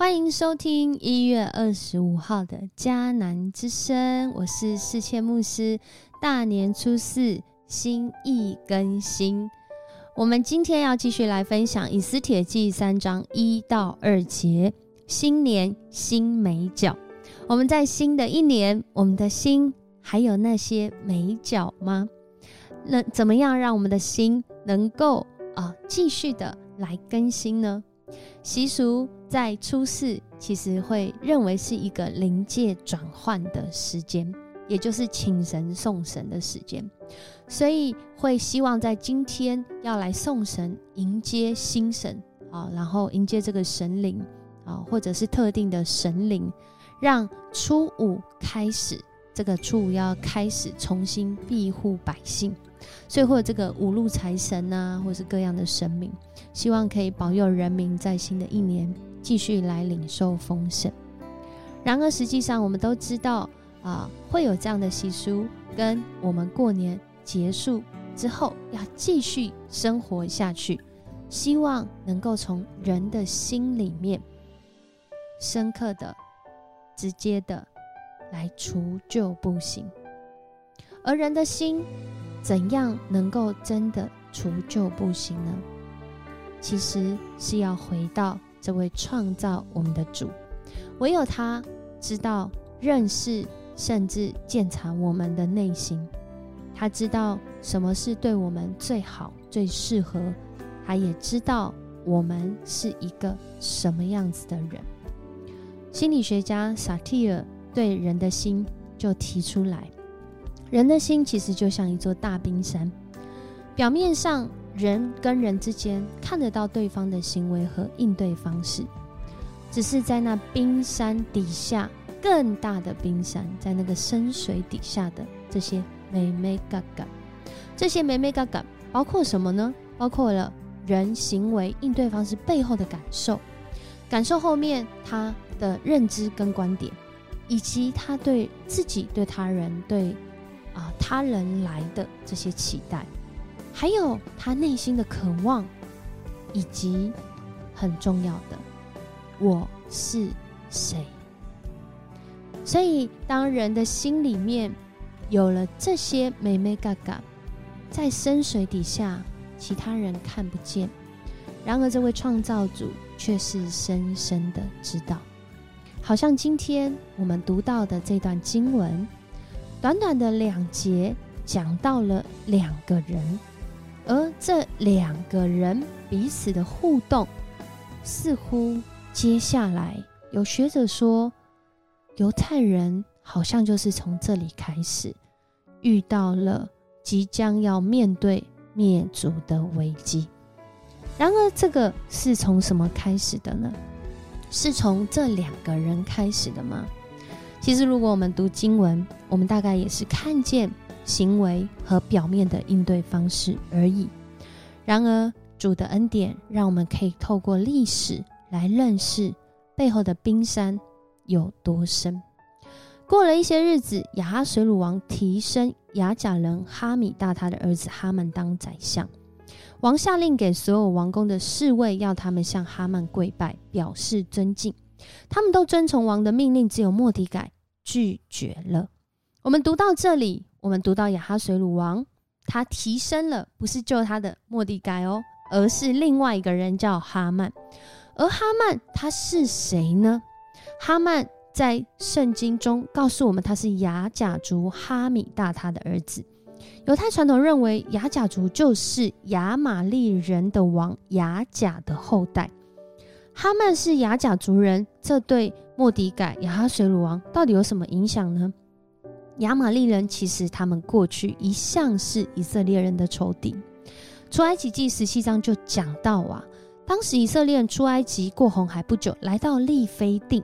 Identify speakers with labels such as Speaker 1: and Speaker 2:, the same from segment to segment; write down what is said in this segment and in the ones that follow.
Speaker 1: 欢迎收听一月二十五号的迦南之声，我是世谦牧师。大年初四，心意更新。我们今天要继续来分享《以斯帖记》三章一到二节。新年新美角，我们在新的一年，我们的心还有那些美角吗？那怎么样让我们的心能够啊继续的来更新呢？习俗在初四其实会认为是一个临界转换的时间，也就是请神送神的时间，所以会希望在今天要来送神，迎接新神啊，然后迎接这个神灵啊，或者是特定的神灵，让初五开始，这个初五要开始重新庇护百姓。所以，或者这个五路财神呐，或是各样的神明，希望可以保佑人民在新的一年继续来领受丰盛。然而，实际上我们都知道啊，会有这样的习俗，跟我们过年结束之后要继续生活下去，希望能够从人的心里面深刻的、直接的来除旧布新，而人的心。怎样能够真的除旧布新呢？其实是要回到这位创造我们的主，唯有他知道、认识，甚至鉴察我们的内心。他知道什么是对我们最好、最适合，他也知道我们是一个什么样子的人。心理学家萨提尔对人的心就提出来。人的心其实就像一座大冰山，表面上人跟人之间看得到对方的行为和应对方式，只是在那冰山底下更大的冰山，在那个深水底下的这些美美嘎嘎，这些美美嘎嘎包括什么呢？包括了人行为应对方式背后的感受，感受后面他的认知跟观点，以及他对自己、对他人、对。啊，他人来的这些期待，还有他内心的渴望，以及很重要的，我是谁？所以，当人的心里面有了这些美美嘎嘎，在深水底下，其他人看不见，然而这位创造主却是深深的知道。好像今天我们读到的这段经文。短短的两节讲到了两个人，而这两个人彼此的互动，似乎接下来有学者说，犹太人好像就是从这里开始遇到了即将要面对灭族的危机。然而，这个是从什么开始的呢？是从这两个人开始的吗？其实，如果我们读经文，我们大概也是看见行为和表面的应对方式而已。然而，主的恩典让我们可以透过历史来认识背后的冰山有多深。过了一些日子，亚哈水鲁王提升雅甲人哈米大他的儿子哈曼当宰相，王下令给所有王宫的侍卫，要他们向哈曼跪拜，表示尊敬。他们都遵从王的命令，只有莫迪改拒绝了。我们读到这里，我们读到亚哈水鲁王，他提升了，不是救他的莫迪改哦，而是另外一个人叫哈曼。而哈曼他是谁呢？哈曼在圣经中告诉我们，他是雅甲族哈米大他的儿子。犹太传统认为，雅甲族就是亚玛利人的王雅甲的后代。哈曼是雅甲族人，这对莫迪改、亚哈水鲁王到底有什么影响呢？亚玛利人其实他们过去一向是以色列人的仇敌。出埃及记十七章就讲到啊，当时以色列人出埃及过红海不久，来到利非定，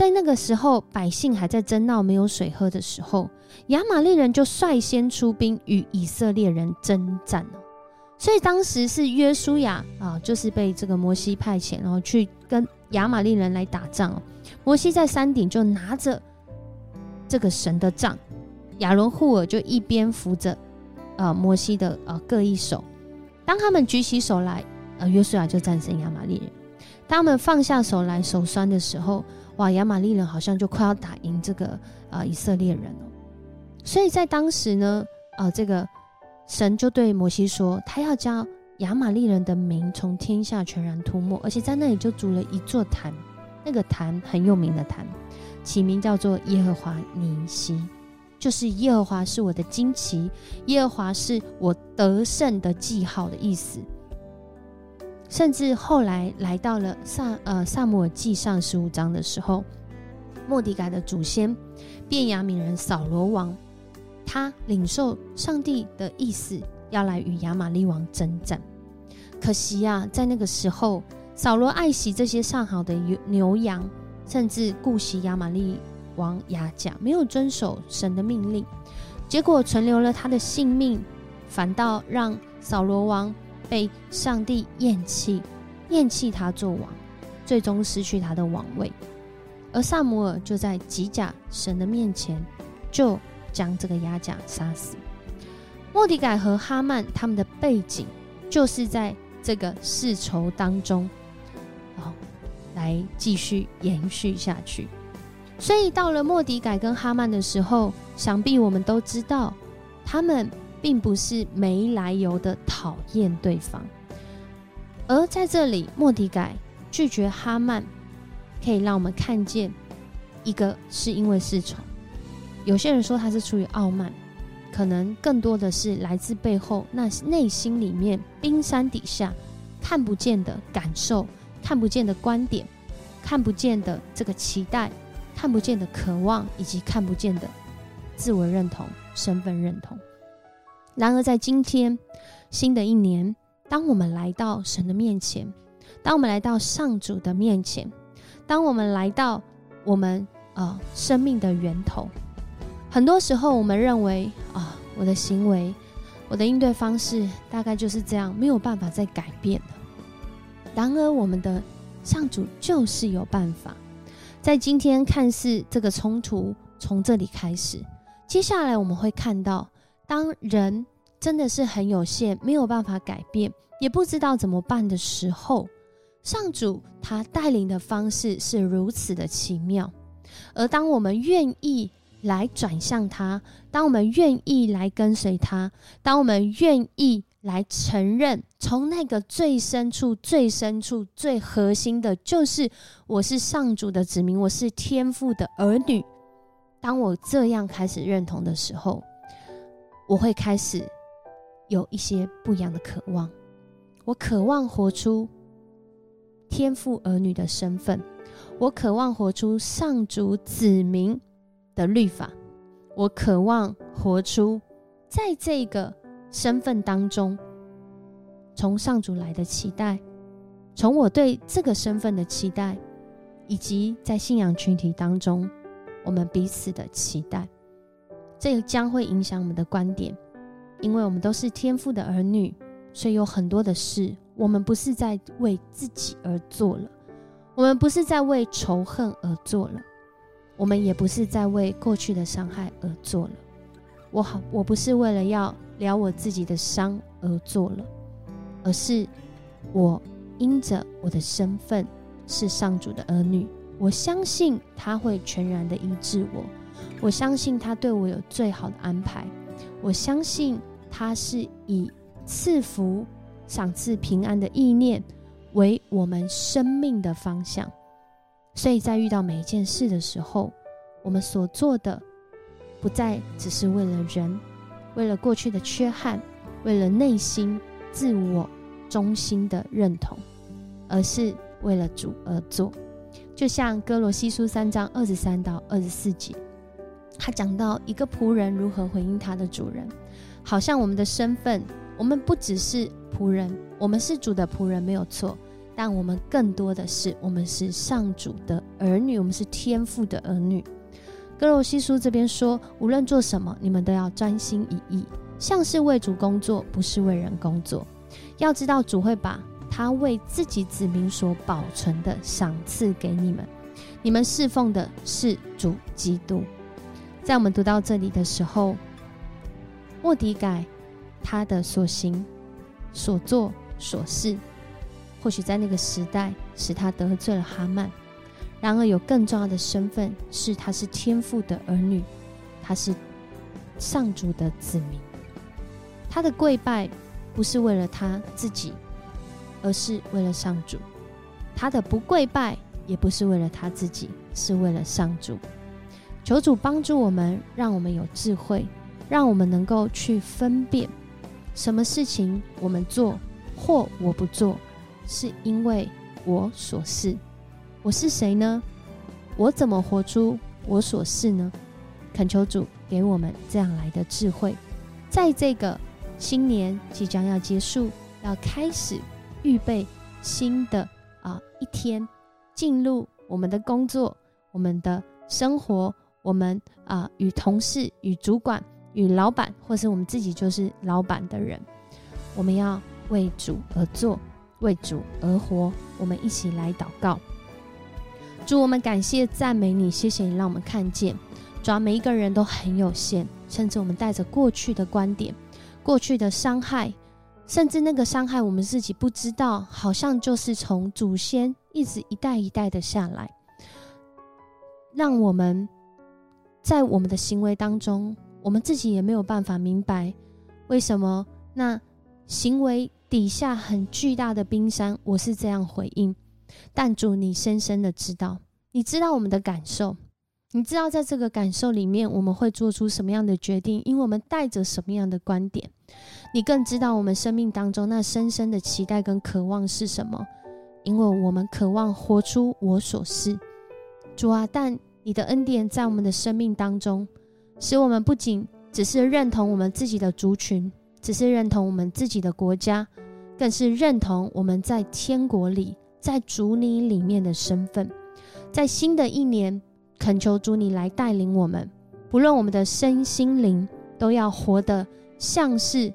Speaker 1: 在那个时候百姓还在争闹没有水喝的时候，亚玛利人就率先出兵与以色列人征战了。所以当时是约书亚啊，就是被这个摩西派遣，然后去跟亚玛利人来打仗哦。摩西在山顶就拿着这个神的杖，亚伦护尔就一边扶着呃摩西的啊各一手。当他们举起手来，呃，约书亚就战胜亚玛利人。当他们放下手来手酸的时候，哇，亚玛利人好像就快要打赢这个呃以色列人了。所以在当时呢，呃，这个神就对摩西说，他要将亚玛利人的名从天下全然涂抹，而且在那里就筑了一座坛，那个坛很有名的坛，起名叫做耶和华尼西，就是耶和华是我的旌旗，耶和华是我得胜的记号的意思。甚至后来来到了萨呃萨姆尔记上十五章的时候，莫迪改的祖先便雅悯人扫罗王，他领受上帝的意思，要来与亚玛利王征战。可惜呀，在那个时候，扫罗爱惜这些上好的牛羊，甚至顾惜亚玛利王亚甲，没有遵守神的命令，结果存留了他的性命，反倒让扫罗王。被上帝厌弃，厌弃他做王，最终失去他的王位。而萨姆尔就在吉甲神的面前，就将这个亚甲杀死。莫迪改和哈曼他们的背景，就是在这个世仇当中，哦，来继续延续下去。所以到了莫迪改跟哈曼的时候，想必我们都知道，他们。并不是没来由的讨厌对方，而在这里，莫迪改拒绝哈曼，可以让我们看见一个是因为是仇，有些人说他是出于傲慢，可能更多的是来自背后那内心里面冰山底下看不见的感受、看不见的观点、看不见的这个期待、看不见的渴望，以及看不见的自我认同、身份认同。然而，在今天新的一年，当我们来到神的面前，当我们来到上主的面前，当我们来到我们呃生命的源头，很多时候我们认为啊，我的行为、我的应对方式大概就是这样，没有办法再改变了。然而，我们的上主就是有办法。在今天看似这个冲突从这里开始，接下来我们会看到。当人真的是很有限，没有办法改变，也不知道怎么办的时候，上主他带领的方式是如此的奇妙。而当我们愿意来转向他，当我们愿意来跟随他，当我们愿意来承认，从那个最深处、最深处、最核心的，就是我是上主的子民，我是天父的儿女。当我这样开始认同的时候，我会开始有一些不一样的渴望，我渴望活出天父儿女的身份，我渴望活出上主子民的律法，我渴望活出在这个身份当中，从上主来的期待，从我对这个身份的期待，以及在信仰群体当中我们彼此的期待。这将会影响我们的观点，因为我们都是天父的儿女，所以有很多的事，我们不是在为自己而做了，我们不是在为仇恨而做了，我们也不是在为过去的伤害而做了。我好，我不是为了要疗我自己的伤而做了，而是我因着我的身份是上主的儿女，我相信他会全然的医治我。我相信他对我有最好的安排，我相信他是以赐福、赏赐平安的意念为我们生命的方向。所以在遇到每一件事的时候，我们所做的不再只是为了人，为了过去的缺憾，为了内心自我中心的认同，而是为了主而做。就像哥罗西书三章二十三到二十四节。他讲到一个仆人如何回应他的主人，好像我们的身份，我们不只是仆人，我们是主的仆人没有错，但我们更多的是我们是上主的儿女，我们是天父的儿女。哥罗西书这边说，无论做什么，你们都要专心一意，像是为主工作，不是为人工作。要知道主会把他为自己子民所保存的赏赐给你们，你们侍奉的是主基督。在我们读到这里的时候，莫迪改他的所行、所做、所事，或许在那个时代使他得罪了哈曼，然而有更重要的身份是他是天父的儿女，他是上主的子民。他的跪拜不是为了他自己，而是为了上主；他的不跪拜也不是为了他自己，是为了上主。求主帮助我们，让我们有智慧，让我们能够去分辨什么事情我们做或我不做。是因为我所是，我是谁呢？我怎么活出我所是呢？恳求主给我们这样来的智慧，在这个新年即将要结束，要开始预备新的啊一天，进入我们的工作、我们的生活，我们啊与同事、与主管、与老板，或是我们自己就是老板的人，我们要为主而做。为主而活，我们一起来祷告。主，我们感谢赞美你，谢谢你让我们看见，主要每一个人都很有限，甚至我们带着过去的观点、过去的伤害，甚至那个伤害我们自己不知道，好像就是从祖先一直一代一代的下来，让我们在我们的行为当中，我们自己也没有办法明白为什么那行为。底下很巨大的冰山，我是这样回应。但主，你深深的知道，你知道我们的感受，你知道在这个感受里面，我们会做出什么样的决定，因为我们带着什么样的观点。你更知道我们生命当中那深深的期待跟渴望是什么，因为我们渴望活出我所是。主啊，但你的恩典在我们的生命当中，使我们不仅只是认同我们自己的族群。只是认同我们自己的国家，更是认同我们在天国里、在主你里面的身份。在新的一年，恳求主你来带领我们，不论我们的身心灵，都要活得像是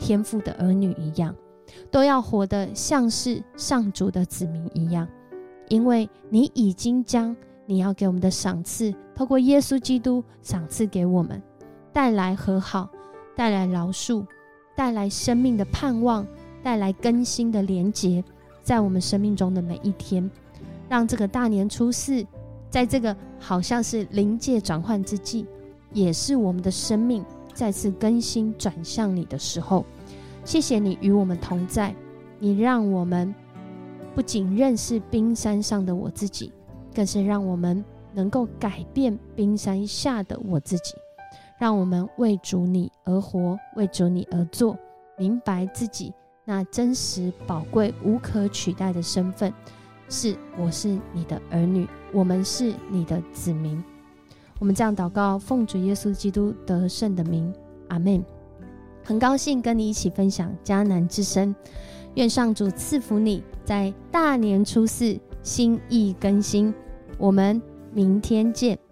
Speaker 1: 天父的儿女一样，都要活得像是上主的子民一样。因为你已经将你要给我们的赏赐，透过耶稣基督赏赐给我们，带来和好，带来饶恕。带来生命的盼望，带来更新的连结，在我们生命中的每一天，让这个大年初四，在这个好像是临界转换之际，也是我们的生命再次更新转向你的时候。谢谢你与我们同在，你让我们不仅认识冰山上的我自己，更是让我们能够改变冰山下的我自己。让我们为主你而活，为主你而做，明白自己那真实、宝贵、无可取代的身份，是我是你的儿女，我们是你的子民。我们这样祷告，奉主耶稣基督得胜的名，阿门。很高兴跟你一起分享迦南之声，愿上主赐福你在大年初四心意更新。我们明天见。